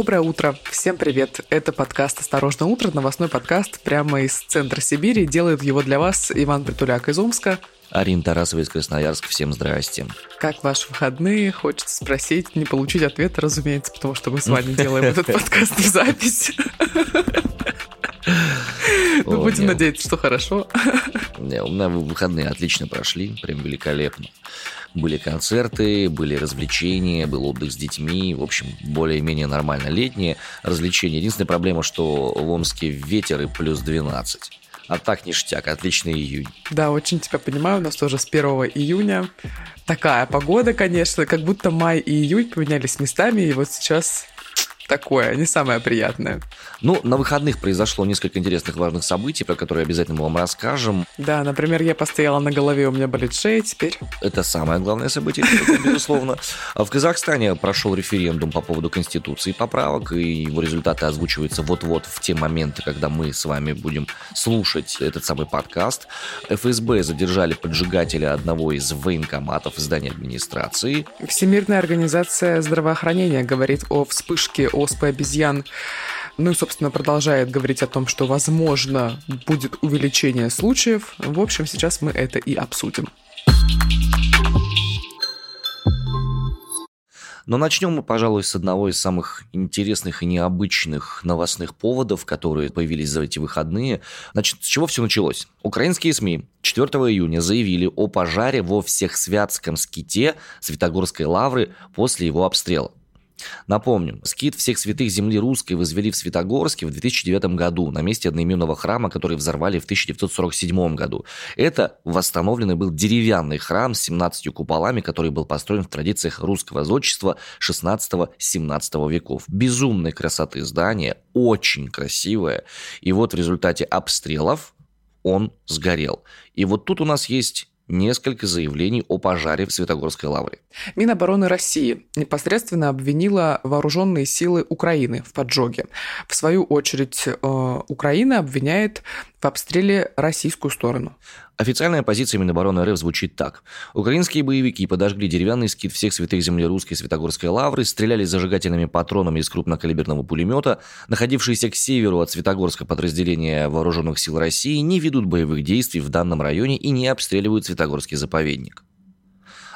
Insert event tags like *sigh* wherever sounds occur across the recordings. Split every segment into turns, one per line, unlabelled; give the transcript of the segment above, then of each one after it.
Доброе утро, всем привет. Это подкаст «Осторожно утро», новостной подкаст прямо из центра Сибири. Делает его для вас Иван Притуляк из Омска.
Арина Тарасова из Красноярска, всем здрасте.
Как ваши выходные? Хочется спросить, не получить ответ, разумеется, потому что мы с вами *laughs* делаем этот подкаст в запись. Мы будем надеяться, что хорошо.
У меня выходные отлично прошли, прям великолепно. Были концерты, были развлечения, был отдых с детьми. В общем, более-менее нормально летние развлечения. Единственная проблема, что в Омске ветер и плюс 12. А так ништяк, отличный июнь.
Да, очень тебя понимаю, у нас тоже с 1 июня такая погода, конечно, как будто май и июнь поменялись местами, и вот сейчас такое, не самое приятное.
Ну, на выходных произошло несколько интересных важных событий, про которые обязательно вам расскажем.
Да, например, я постояла на голове, у меня болит шея теперь.
Это самое главное событие, безусловно. В Казахстане прошел референдум по поводу Конституции поправок, и его результаты озвучиваются вот-вот в те моменты, когда мы с вами будем слушать этот самый подкаст. ФСБ задержали поджигателя одного из военкоматов здания администрации.
Всемирная организация здравоохранения говорит о вспышке оспы обезьян. Ну и, собственно, продолжает говорить о том, что, возможно, будет увеличение случаев. В общем, сейчас мы это и обсудим.
Но начнем мы, пожалуй, с одного из самых интересных и необычных новостных поводов, которые появились за эти выходные. Значит, с чего все началось? Украинские СМИ 4 июня заявили о пожаре во Всехсвятском ските Святогорской лавры после его обстрела. Напомним, скит всех святых земли русской возвели в Святогорске в 2009 году на месте одноименного храма, который взорвали в 1947 году. Это восстановленный был деревянный храм с 17 куполами, который был построен в традициях русского зодчества 16-17 веков. Безумной красоты здание, очень красивое. И вот в результате обстрелов он сгорел. И вот тут у нас есть несколько заявлений о пожаре в Светогорской лавре.
Минобороны России непосредственно обвинила вооруженные силы Украины в поджоге. В свою очередь, э, Украина обвиняет в обстреле российскую сторону.
Официальная позиция Минобороны РФ звучит так. Украинские боевики подожгли деревянный скит всех святых земли русской Святогорской лавры, стреляли зажигательными патронами из крупнокалиберного пулемета, находившиеся к северу от Святогорска подразделения вооруженных сил России не ведут боевых действий в данном районе и не обстреливают Святогорский заповедник.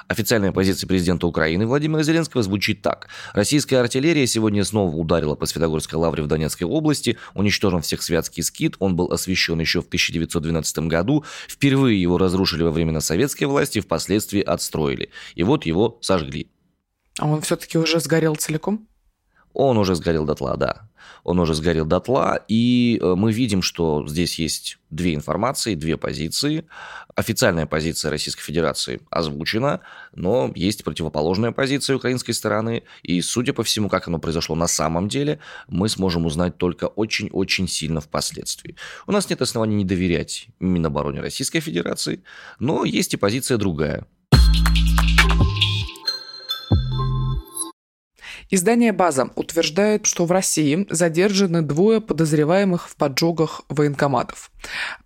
Официальная позиция президента Украины Владимира Зеленского звучит так. Российская артиллерия сегодня снова ударила по Светогорской лавре в Донецкой области, уничтожен всех святский скит, он был освящен еще в 1912 году, впервые его разрушили во времена советской власти, впоследствии отстроили. И вот его сожгли.
А он все-таки уже сгорел целиком?
Он уже сгорел дотла, да. Он уже сгорел дотла, и э, мы видим, что здесь есть две информации, две позиции. Официальная позиция Российской Федерации озвучена, но есть противоположная позиция украинской стороны, и, судя по всему, как оно произошло на самом деле, мы сможем узнать только очень-очень сильно впоследствии. У нас нет оснований не доверять Минобороне Российской Федерации, но есть и позиция другая.
Издание «База» утверждает, что в России задержаны двое подозреваемых в поджогах военкоматов.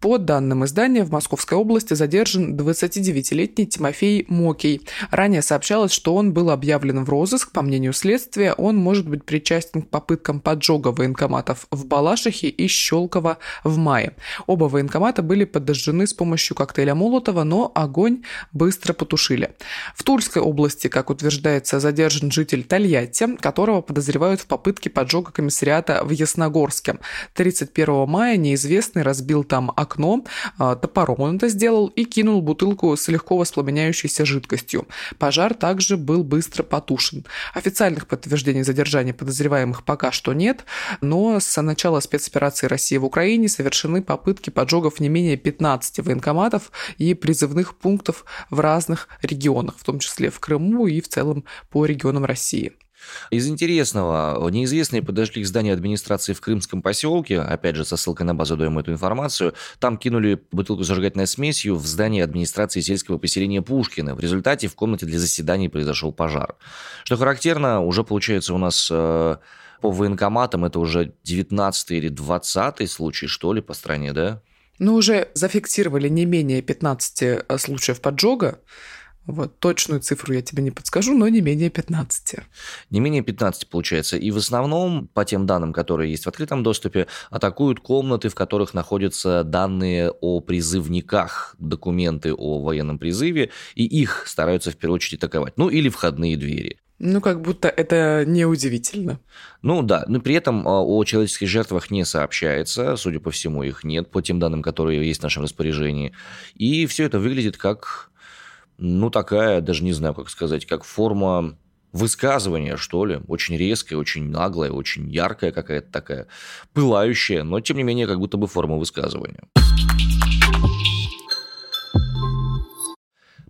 По данным издания, в Московской области задержан 29-летний Тимофей Мокий. Ранее сообщалось, что он был объявлен в розыск. По мнению следствия, он может быть причастен к попыткам поджога военкоматов в Балашихе и Щелково в мае. Оба военкомата были подожжены с помощью коктейля Молотова, но огонь быстро потушили. В Тульской области, как утверждается, задержан житель Тольятти, которого подозревают в попытке поджога комиссариата в Ясногорске. 31 мая неизвестный разбил там окно, а, топором он это сделал и кинул бутылку с легко воспламеняющейся жидкостью. Пожар также был быстро потушен. Официальных подтверждений задержания подозреваемых пока что нет, но с начала спецоперации России в Украине совершены попытки поджогов не менее 15 военкоматов и призывных пунктов в разных регионах, в том числе в Крыму и в целом по регионам России.
Из интересного, неизвестные подошли к зданию администрации в Крымском поселке, опять же, со ссылкой на базу даем эту информацию, там кинули бутылку зажигательной смесью в здании администрации сельского поселения Пушкина. В результате в комнате для заседаний произошел пожар. Что характерно, уже получается у нас э, по военкоматам это уже 19 или 20 случай, что ли, по стране, да?
Ну, уже зафиксировали не менее 15 э, случаев поджога. Вот, точную цифру я тебе не подскажу, но не менее 15.
Не менее 15 получается. И в основном, по тем данным, которые есть в открытом доступе, атакуют комнаты, в которых находятся данные о призывниках, документы о военном призыве, и их стараются в первую очередь атаковать. Ну, или входные двери.
Ну, как будто это неудивительно.
Ну да, но при этом а, о человеческих жертвах не сообщается, судя по всему, их нет, по тем данным, которые есть в нашем распоряжении. И все это выглядит как, ну, такая, даже не знаю, как сказать, как форма высказывания, что ли, очень резкая, очень наглая, очень яркая какая-то такая, пылающая, но тем не менее как будто бы форма высказывания.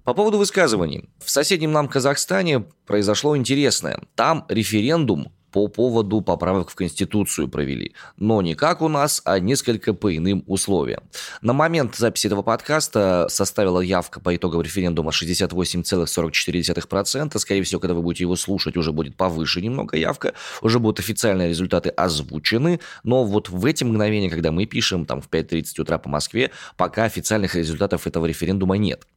По поводу высказываний. В соседнем нам Казахстане произошло интересное. Там референдум по поводу поправок в Конституцию провели. Но не как у нас, а несколько по иным условиям. На момент записи этого подкаста составила явка по итогам референдума 68,44%. Скорее всего, когда вы будете его слушать, уже будет повыше немного явка. Уже будут официальные результаты озвучены. Но вот в эти мгновения, когда мы пишем, там в 5.30 утра по Москве, пока официальных результатов этого референдума нет.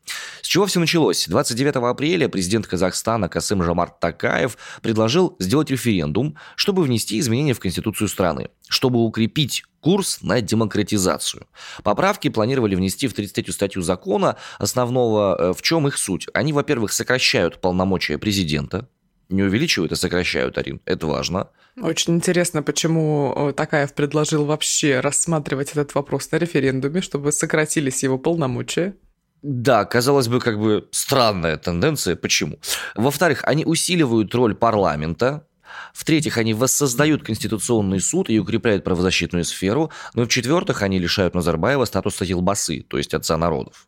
С чего все началось? 29 апреля президент Казахстана Касым Жамарт Такаев предложил сделать референдум, чтобы внести изменения в Конституцию страны, чтобы укрепить курс на демократизацию. Поправки планировали внести в 33-ю статью закона. Основного э, в чем их суть? Они, во-первых, сокращают полномочия президента, не увеличивают, а сокращают, Арин. Это важно.
Очень интересно, почему э, Такаев предложил вообще рассматривать этот вопрос на референдуме, чтобы сократились его полномочия.
Да, казалось бы, как бы странная тенденция. Почему? Во-вторых, они усиливают роль парламента, в-третьих, они воссоздают Конституционный суд и укрепляют правозащитную сферу. Ну в-четвертых, они лишают Назарбаева статуса Елбасы, то есть отца народов.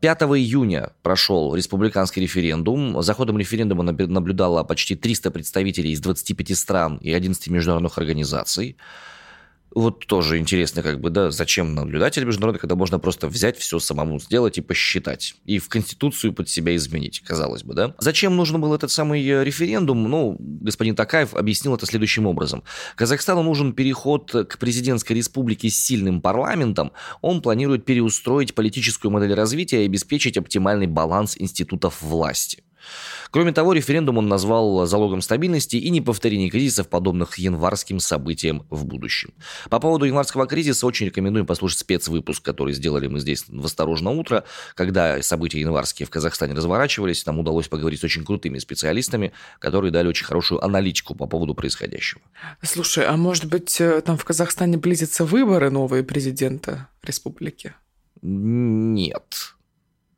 5 июня прошел республиканский референдум. За ходом референдума наблюдало почти 300 представителей из 25 стран и 11 международных организаций. Вот тоже интересно, как бы, да, зачем наблюдатель международный, когда можно просто взять все самому сделать и посчитать. И в Конституцию под себя изменить, казалось бы, да. Зачем нужен был этот самый э, референдум? Ну, господин Такаев объяснил это следующим образом. Казахстану нужен переход к президентской республике с сильным парламентом. Он планирует переустроить политическую модель развития и обеспечить оптимальный баланс институтов власти. Кроме того, референдум он назвал залогом стабильности и неповторения кризисов, подобных январским событиям в будущем. По поводу январского кризиса очень рекомендуем послушать спецвыпуск, который сделали мы здесь в «Осторожно утро», когда события январские в Казахстане разворачивались. Нам удалось поговорить с очень крутыми специалистами, которые дали очень хорошую аналитику по поводу происходящего.
Слушай, а может быть, э, там в Казахстане близятся выборы новые президента республики?
Нет.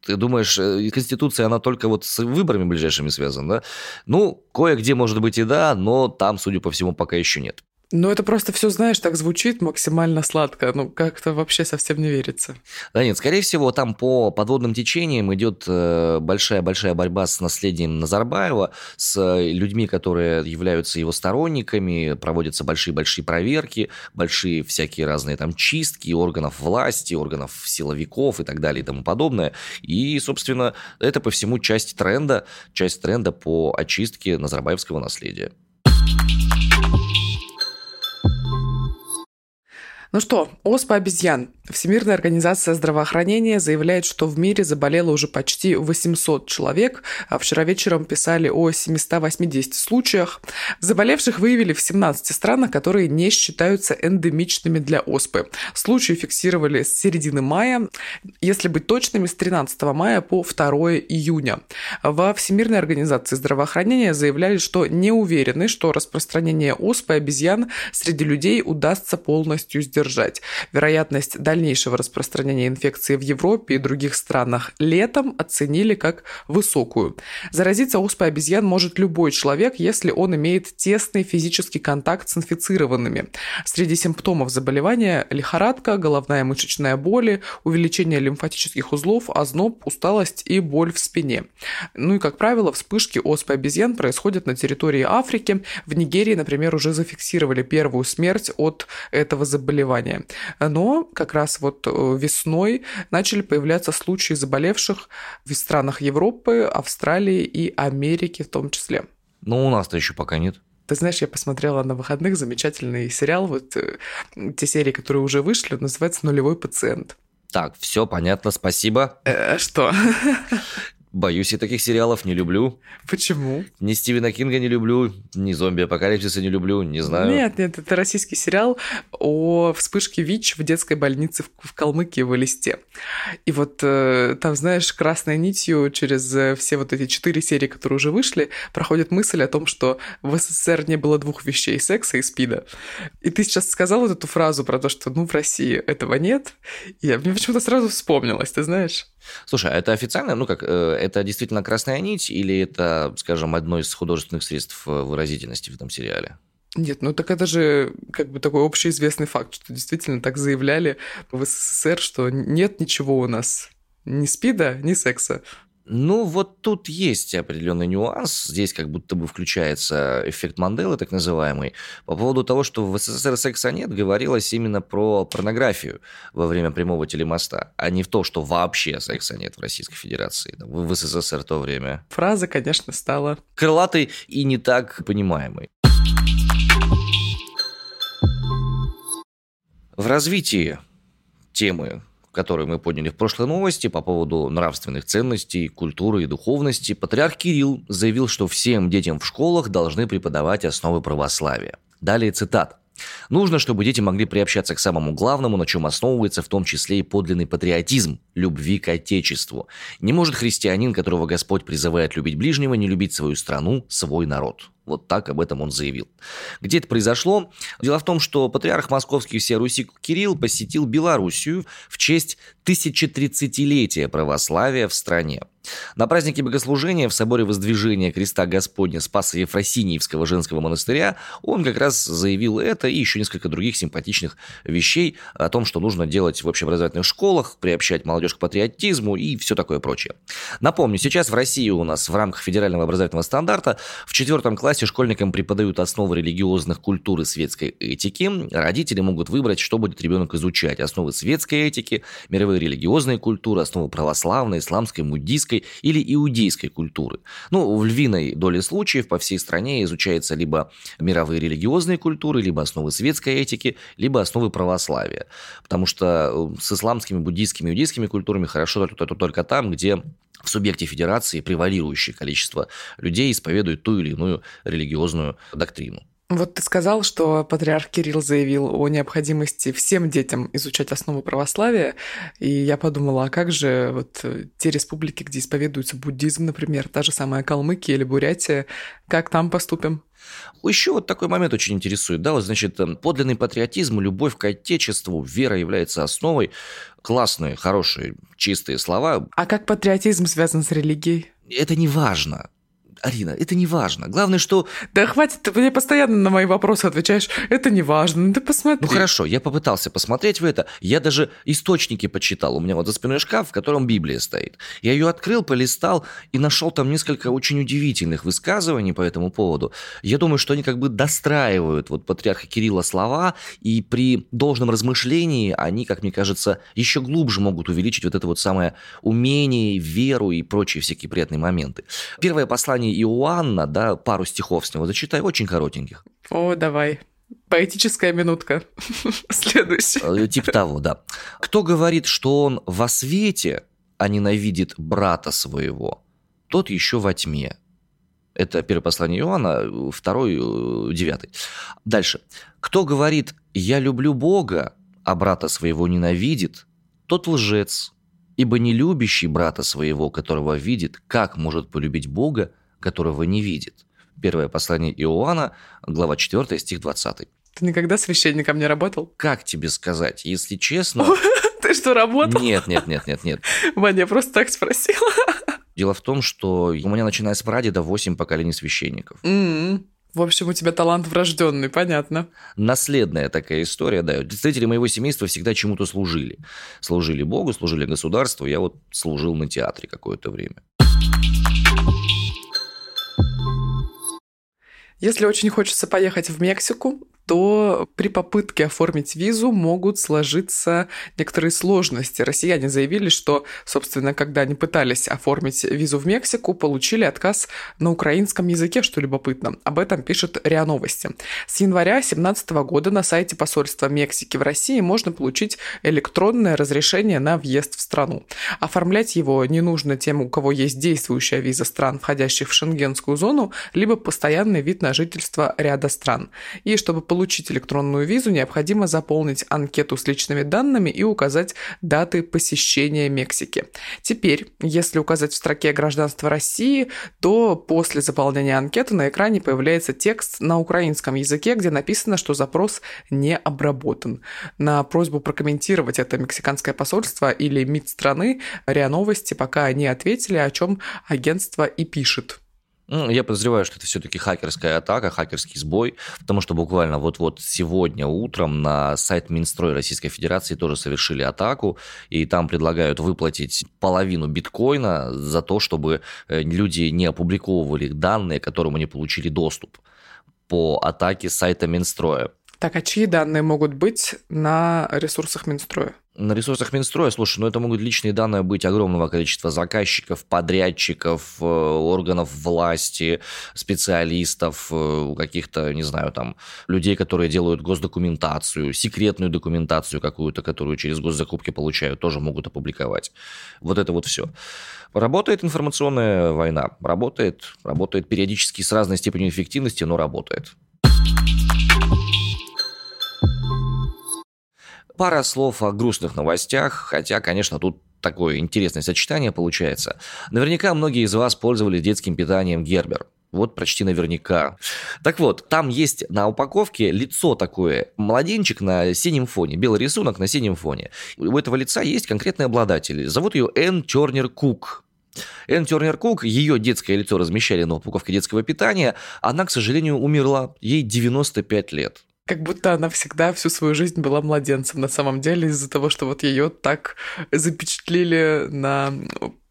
Ты думаешь, э, Конституция, она только вот с выборами ближайшими связана, да? Ну, кое-где, может быть, и да, но там, судя по всему, пока еще нет.
Ну, это просто все, знаешь, так звучит максимально сладко. Ну, как-то вообще совсем не верится.
Да нет, скорее всего, там по подводным течениям идет большая-большая борьба с наследием Назарбаева, с людьми, которые являются его сторонниками, проводятся большие-большие проверки, большие всякие разные там чистки органов власти, органов силовиков и так далее и тому подобное. И, собственно, это по всему часть тренда, часть тренда по очистке Назарбаевского наследия.
Ну что, оспа обезьян. Всемирная организация здравоохранения заявляет, что в мире заболело уже почти 800 человек, а вчера вечером писали о 780 случаях. Заболевших выявили в 17 странах, которые не считаются эндемичными для оспы. Случаи фиксировали с середины мая, если быть точными, с 13 мая по 2 июня. Во Всемирной организации здравоохранения заявляли, что не уверены, что распространение оспы обезьян среди людей удастся полностью сдержать. Вероятность дальнейшего дальнейшего распространения инфекции в Европе и других странах летом оценили как высокую. Заразиться оспой обезьян может любой человек, если он имеет тесный физический контакт с инфицированными. Среди симптомов заболевания – лихорадка, головная мышечная боль, увеличение лимфатических узлов, озноб, усталость и боль в спине. Ну и, как правило, вспышки оспы обезьян происходят на территории Африки. В Нигерии, например, уже зафиксировали первую смерть от этого заболевания. Но как раз раз вот э, весной начали появляться случаи заболевших в странах Европы, Австралии и Америки в том числе.
Но у нас-то еще пока нет.
Ты знаешь, я посмотрела на выходных замечательный сериал, вот э, те серии, которые уже вышли, называется «Нулевой пациент».
Так, все понятно, спасибо.
Э, что? *laughs*
Боюсь, я таких сериалов не люблю.
Почему?
Ни Стивена Кинга не люблю, ни зомби-апокалипсиса не люблю, не знаю.
Нет, нет, это российский сериал о вспышке ВИЧ в детской больнице в, в Калмыкии в Элисте. И вот э, там, знаешь, красной нитью через э, все вот эти четыре серии, которые уже вышли, проходит мысль о том, что в СССР не было двух вещей — секса и спида. И ты сейчас сказал вот эту фразу про то, что, ну, в России этого нет. И мне почему-то сразу вспомнилось, ты знаешь?
Слушай, а это официально, ну как, э, это действительно красная нить или это, скажем, одно из художественных средств э, выразительности в этом сериале?
Нет, ну так это же как бы такой общеизвестный факт, что действительно так заявляли в СССР, что нет ничего у нас ни спида, ни секса.
Ну, вот тут есть определенный нюанс. Здесь как будто бы включается эффект Манделы, так называемый. По поводу того, что в СССР секса нет, говорилось именно про порнографию во время прямого телемоста, а не в то, что вообще секса нет в Российской Федерации, в СССР в то время.
Фраза, конечно, стала...
Крылатой и не так понимаемой. В развитии темы которую мы подняли в прошлой новости по поводу нравственных ценностей, культуры и духовности, патриарх Кирилл заявил, что всем детям в школах должны преподавать основы православия. Далее цитат. Нужно, чтобы дети могли приобщаться к самому главному, на чем основывается в том числе и подлинный патриотизм, любви к Отечеству. Не может христианин, которого Господь призывает любить ближнего, не любить свою страну, свой народ. Вот так об этом он заявил. Где это произошло? Дело в том, что патриарх московский всей Руси Кирилл посетил Белоруссию в честь 1030-летия православия в стране. На празднике богослужения в соборе Воздвижения Креста Господня Спаса Ефросиниевского женского монастыря он как раз заявил это и еще несколько других симпатичных вещей о том, что нужно делать в общеобразовательных школах, приобщать молодежь к патриотизму и все такое прочее. Напомню, сейчас в России у нас в рамках федерального образовательного стандарта в четвертом классе школьникам преподают основы религиозных культур и светской этики. Родители могут выбрать, что будет ребенок изучать. Основы светской этики, мировые религиозные культуры, основы православной, исламской, буддийской или иудейской культуры. Ну, в львиной доле случаев по всей стране изучается либо мировые религиозные культуры, либо основы светской этики, либо основы православия. Потому что э, с исламскими, буддийскими, иудейскими культурами хорошо только там, где в субъекте федерации превалирующее количество людей исповедует ту или иную религиозную доктрину.
Вот ты сказал, что патриарх Кирилл заявил о необходимости всем детям изучать основы православия, и я подумала, а как же вот те республики, где исповедуется буддизм, например, та же самая Калмыкия или Бурятия, как там поступим?
Еще вот такой момент очень интересует. Да, вот, значит, эм, подлинный патриотизм, любовь к Отечеству, вера является основой. Классные, хорошие, чистые слова.
А как патриотизм связан с религией?
Это не важно. Арина, это не важно. Главное, что...
Да хватит, ты мне постоянно на мои вопросы отвечаешь. Это не важно, ну ты посмотри.
Ну хорошо, я попытался посмотреть в это. Я даже источники почитал. У меня вот за спиной шкаф, в котором Библия стоит. Я ее открыл, полистал и нашел там несколько очень удивительных высказываний по этому поводу. Я думаю, что они как бы достраивают вот патриарха Кирилла слова, и при должном размышлении они, как мне кажется, еще глубже могут увеличить вот это вот самое умение, веру и прочие всякие приятные моменты. Первое послание послании Иоанна, да, пару стихов с него зачитаю, очень коротеньких.
О, давай. Поэтическая минутка. *laughs* Следующий.
Э, типа того, да. Кто говорит, что он во свете, а ненавидит брата своего, тот еще во тьме. Это первое послание Иоанна, второй, э, девятый. Дальше. Кто говорит, я люблю Бога, а брата своего ненавидит, тот лжец. Ибо не любящий брата своего, которого видит, как может полюбить Бога, которого не видит. Первое послание Иоанна, глава 4, стих 20.
Ты никогда священником не работал?
Как тебе сказать? Если честно... *laughs*
Ты что, работал?
Нет, нет, нет, нет, нет.
Ваня, я просто так спросила.
Дело в том, что у меня, начиная с прадеда, 8 поколений священников.
Mm-hmm. В общем, у тебя талант врожденный, понятно.
Наследная такая история, да. Представители моего семейства всегда чему-то служили. Служили Богу, служили государству. Я вот служил на театре какое-то время.
Если очень хочется поехать в Мексику, то при попытке оформить визу могут сложиться некоторые сложности. Россияне заявили, что, собственно, когда они пытались оформить визу в Мексику, получили отказ на украинском языке, что любопытно. Об этом пишет РИА Новости. С января 2017 года на сайте посольства Мексики в России можно получить электронное разрешение на въезд в страну. Оформлять его не нужно тем, у кого есть действующая виза стран, входящих в шенгенскую зону, либо постоянный вид на жительство ряда стран. И чтобы получить электронную визу, необходимо заполнить анкету с личными данными и указать даты посещения Мексики. Теперь, если указать в строке гражданство России, то после заполнения анкеты на экране появляется текст на украинском языке, где написано, что запрос не обработан. На просьбу прокомментировать это мексиканское посольство или МИД страны РИА Новости пока не ответили, о чем агентство и пишет.
Я подозреваю, что это все-таки хакерская атака, хакерский сбой, потому что буквально вот-вот сегодня утром на сайт Минстрой Российской Федерации тоже совершили атаку, и там предлагают выплатить половину биткоина за то, чтобы э, люди не опубликовывали данные, к которым они получили доступ по атаке сайта Минстроя.
Так, а чьи данные могут быть на ресурсах Минстроя?
На ресурсах Минстроя, слушай, ну это могут личные данные быть огромного количества заказчиков, подрядчиков, э, органов власти, специалистов, э, каких-то, не знаю, там, людей, которые делают госдокументацию, секретную документацию какую-то, которую через госзакупки получают, тоже могут опубликовать. Вот это вот все. Работает информационная война, работает, работает периодически с разной степенью эффективности, но работает. Пара слов о грустных новостях, хотя, конечно, тут такое интересное сочетание получается. Наверняка многие из вас пользовались детским питанием Гербер. Вот почти наверняка. Так вот, там есть на упаковке лицо такое, младенчик на синем фоне, белый рисунок на синем фоне. У этого лица есть конкретный обладатель. Зовут ее Энн Тернер Кук. Энн Тернер Кук, ее детское лицо размещали на упаковке детского питания. Она, к сожалению, умерла. Ей 95 лет
как будто она всегда всю свою жизнь была младенцем на самом деле из-за того, что вот ее так запечатлели на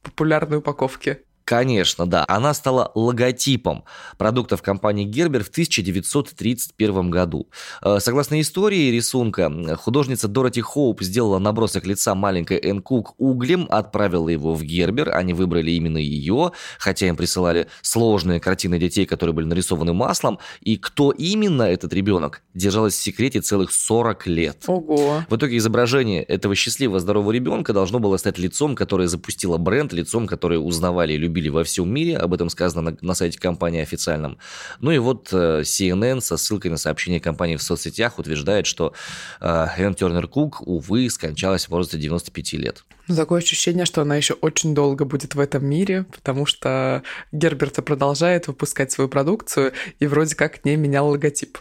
популярной упаковке.
Конечно, да. Она стала логотипом продуктов компании Гербер в 1931 году. Э, согласно истории рисунка, художница Дороти Хоуп сделала набросок лица маленькой Энн Кук углем, отправила его в Гербер. Они выбрали именно ее, хотя им присылали сложные картины детей, которые были нарисованы маслом. И кто именно этот ребенок, держалось в секрете целых 40 лет.
Ого.
В итоге изображение этого счастливого здорового ребенка должно было стать лицом, которое запустило бренд, лицом, которое узнавали и любили любили во всем мире, об этом сказано на, на сайте компании официальном. Ну и вот э, CNN со ссылкой на сообщение компании в соцсетях утверждает, что э, Энн Тернер Кук, увы, скончалась в возрасте 95 лет.
Ну, такое ощущение, что она еще очень долго будет в этом мире, потому что Герберт продолжает выпускать свою продукцию и вроде как не менял логотип.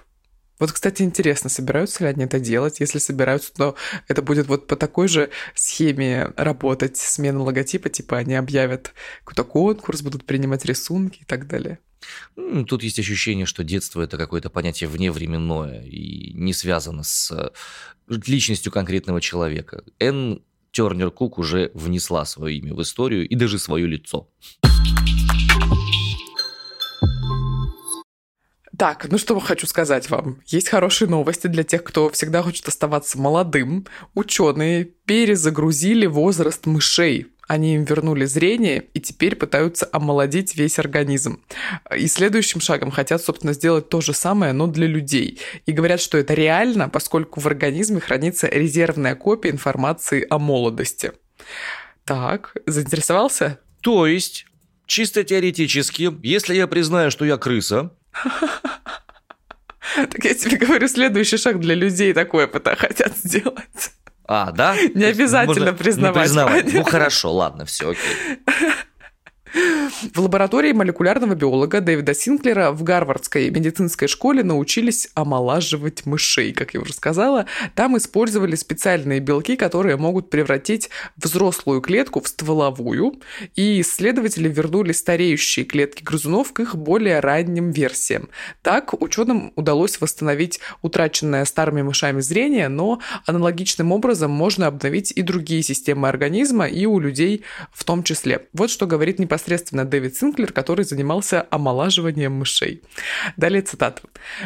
Вот, кстати, интересно, собираются ли они это делать? Если собираются, то это будет вот по такой же схеме работать, смена логотипа, типа они объявят какой-то конкурс, будут принимать рисунки и так далее.
Тут есть ощущение, что детство это какое-то понятие вневременное и не связано с э, личностью конкретного человека. Н. Тернер Кук уже внесла свое имя в историю и даже свое лицо.
Так, ну что хочу сказать вам. Есть хорошие новости для тех, кто всегда хочет оставаться молодым. Ученые перезагрузили возраст мышей. Они им вернули зрение и теперь пытаются омолодить весь организм. И следующим шагом хотят, собственно, сделать то же самое, но для людей. И говорят, что это реально, поскольку в организме хранится резервная копия информации о молодости. Так, заинтересовался?
То есть, чисто теоретически, если я признаю, что я крыса, *laughs*
так я тебе говорю, следующий шаг для людей такое хотят сделать.
А, да? *laughs*
Не обязательно признавать. Признавать.
Ну хорошо, ладно, все окей. *laughs*
В лаборатории молекулярного биолога Дэвида Синклера в Гарвардской медицинской школе научились омолаживать мышей, как я уже сказала. Там использовали специальные белки, которые могут превратить взрослую клетку в стволовую, и исследователи вернули стареющие клетки грызунов к их более ранним версиям. Так ученым удалось восстановить утраченное старыми мышами зрение, но аналогичным образом можно обновить и другие системы организма, и у людей в том числе. Вот что говорит непосредственно непосредственно Дэвид Синклер, который занимался омолаживанием мышей. Далее цитата.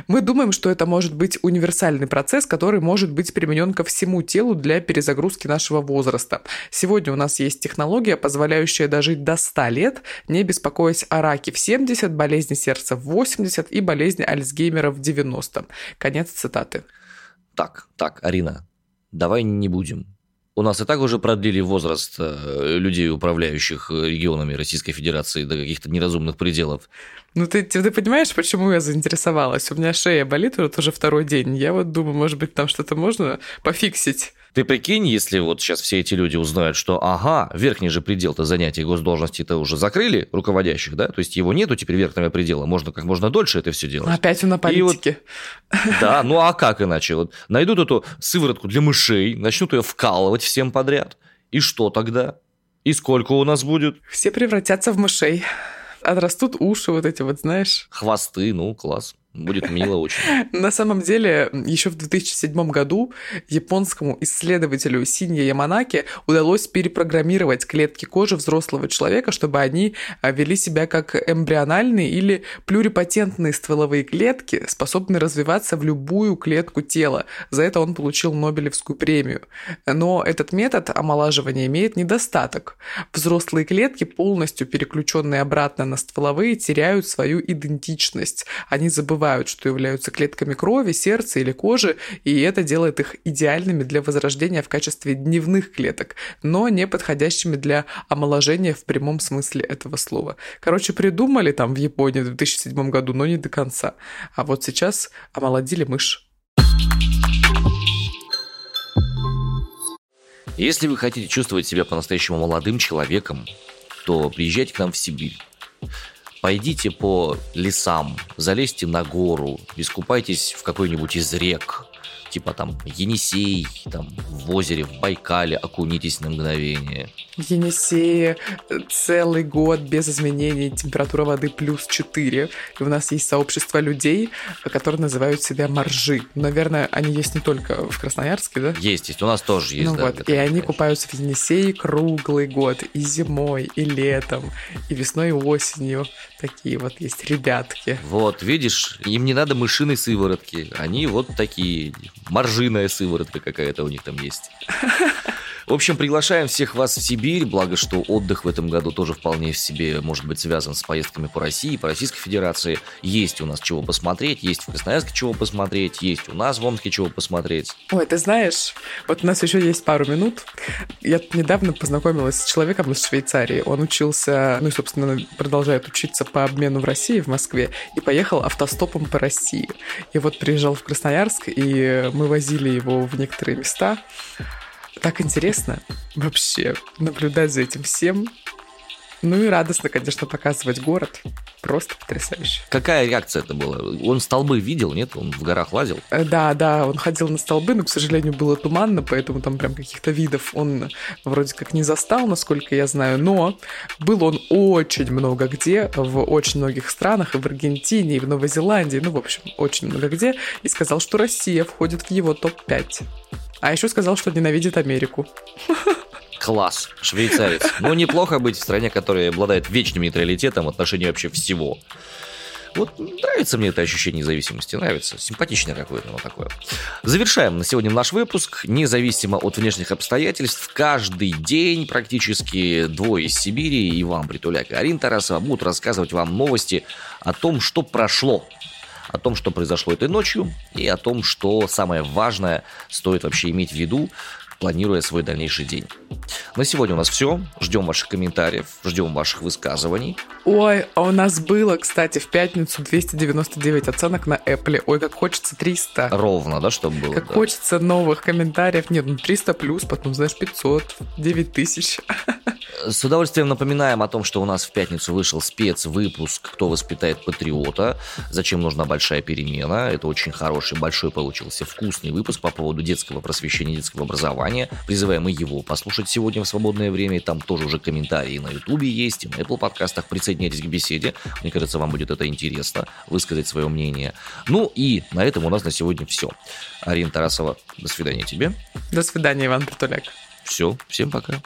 «Мы думаем, что это может быть универсальный процесс, который может быть применен ко всему телу для перезагрузки нашего возраста. Сегодня у нас есть технология, позволяющая дожить до 100 лет, не беспокоясь о раке в 70, болезни сердца в 80 и болезни Альцгеймера в 90. Конец цитаты.
Так, так, Арина, давай не будем. У нас и так уже продлили возраст э, людей, управляющих э, регионами Российской Федерации до каких-то неразумных пределов.
Ну, ты, ты, понимаешь, почему я заинтересовалась? У меня шея болит уже тоже второй день. Я вот думаю, может быть, там что-то можно пофиксить.
Ты прикинь, если вот сейчас все эти люди узнают, что ага, верхний же предел-то занятий госдолжности-то уже закрыли, руководящих, да, то есть его нету теперь верхнего предела, можно как можно дольше это все делать.
Опять на политике.
Вот, да, ну а как иначе? Вот найдут эту сыворотку для мышей, начнут ее вкалывать всем подряд. И что тогда? И сколько у нас будет?
Все превратятся в мышей. Отрастут уши вот эти вот, знаешь.
Хвосты, ну, класс. Будет мило очень.
На самом деле, еще в 2007 году японскому исследователю Синья Яманаки удалось перепрограммировать клетки кожи взрослого человека, чтобы они а, вели себя как эмбриональные или плюрипатентные стволовые клетки, способные развиваться в любую клетку тела. За это он получил Нобелевскую премию. Но этот метод омолаживания имеет недостаток. Взрослые клетки, полностью переключенные обратно на стволовые, теряют свою идентичность. Они забывают забывают, что являются клетками крови, сердца или кожи, и это делает их идеальными для возрождения в качестве дневных клеток, но не подходящими для омоложения в прямом смысле этого слова. Короче, придумали там в Японии в 2007 году, но не до конца. А вот сейчас омолодили мышь.
Если вы хотите чувствовать себя по-настоящему молодым человеком, то приезжайте к нам в Сибирь. Пойдите по лесам, залезьте на гору, искупайтесь в какой-нибудь из рек, типа там Енисей, там в озере, в Байкале, окунитесь на мгновение.
Енисее целый год без изменений, температура воды плюс 4. И у нас есть сообщество людей, которые называют себя моржи. Наверное, они есть не только в Красноярске, да?
Есть, есть. У нас тоже есть.
Ну
да,
вот, и они купаются в Енисее круглый год, и зимой, и летом, и весной, и осенью. Такие вот есть ребятки.
Вот, видишь, им не надо мышиной сыворотки. Они вот такие. Моржиная сыворотка какая-то у них там есть. В общем, приглашаем всех вас в Сибирь, благо, что отдых в этом году тоже вполне в себе может быть связан с поездками по России, по Российской Федерации. Есть у нас чего посмотреть, есть в Красноярске чего посмотреть, есть у нас в Омске чего посмотреть.
Ой, ты знаешь, вот у нас еще есть пару минут. Я недавно познакомилась с человеком из Швейцарии. Он учился, ну и, собственно, продолжает учиться по обмену в России, в Москве, и поехал автостопом по России. И вот приезжал в Красноярск, и мы возили его в некоторые места. Так интересно вообще наблюдать за этим всем. Ну и радостно, конечно, показывать город. Просто потрясающе.
Какая реакция это была? Он столбы видел, нет? Он в горах лазил?
Э, да, да, он ходил на столбы, но, к сожалению, было туманно, поэтому там прям каких-то видов он вроде как не застал, насколько я знаю. Но был он очень много где, в очень многих странах, и в Аргентине, и в Новой Зеландии, ну, в общем, очень много где, и сказал, что Россия входит в его топ-5. А еще сказал, что ненавидит Америку.
Класс, швейцарец. Ну, неплохо быть в стране, которая обладает вечным нейтралитетом в отношении вообще всего. Вот нравится мне это ощущение независимости, нравится. Симпатичное какое-то оно такое. Завершаем на сегодня наш выпуск. Независимо от внешних обстоятельств, каждый день практически двое из Сибири, Иван Притуляк и Арин Тарасова будут рассказывать вам новости о том, что прошло о том, что произошло этой ночью, и о том, что самое важное стоит вообще иметь в виду, планируя свой дальнейший день. На сегодня у нас все. Ждем ваших комментариев, ждем ваших высказываний.
Ой, а у нас было, кстати, в пятницу 299 оценок на Apple. Ой, как хочется 300.
Ровно, да, чтобы было?
Как
да.
хочется новых комментариев. Нет, ну 300 плюс, потом, знаешь, 500, 9000.
С удовольствием напоминаем о том, что у нас в пятницу вышел спецвыпуск «Кто воспитает патриота?», «Зачем нужна большая перемена?». Это очень хороший, большой получился вкусный выпуск по поводу детского просвещения, детского образования. Призываем и его послушать сегодня в свободное время. Там тоже уже комментарии на Ютубе есть, и на Apple подкастах. Присоединяйтесь к беседе. Мне кажется, вам будет это интересно, высказать свое мнение. Ну и на этом у нас на сегодня все. Арина Тарасова, до свидания тебе.
До свидания, Иван Притуляк.
Все, всем пока.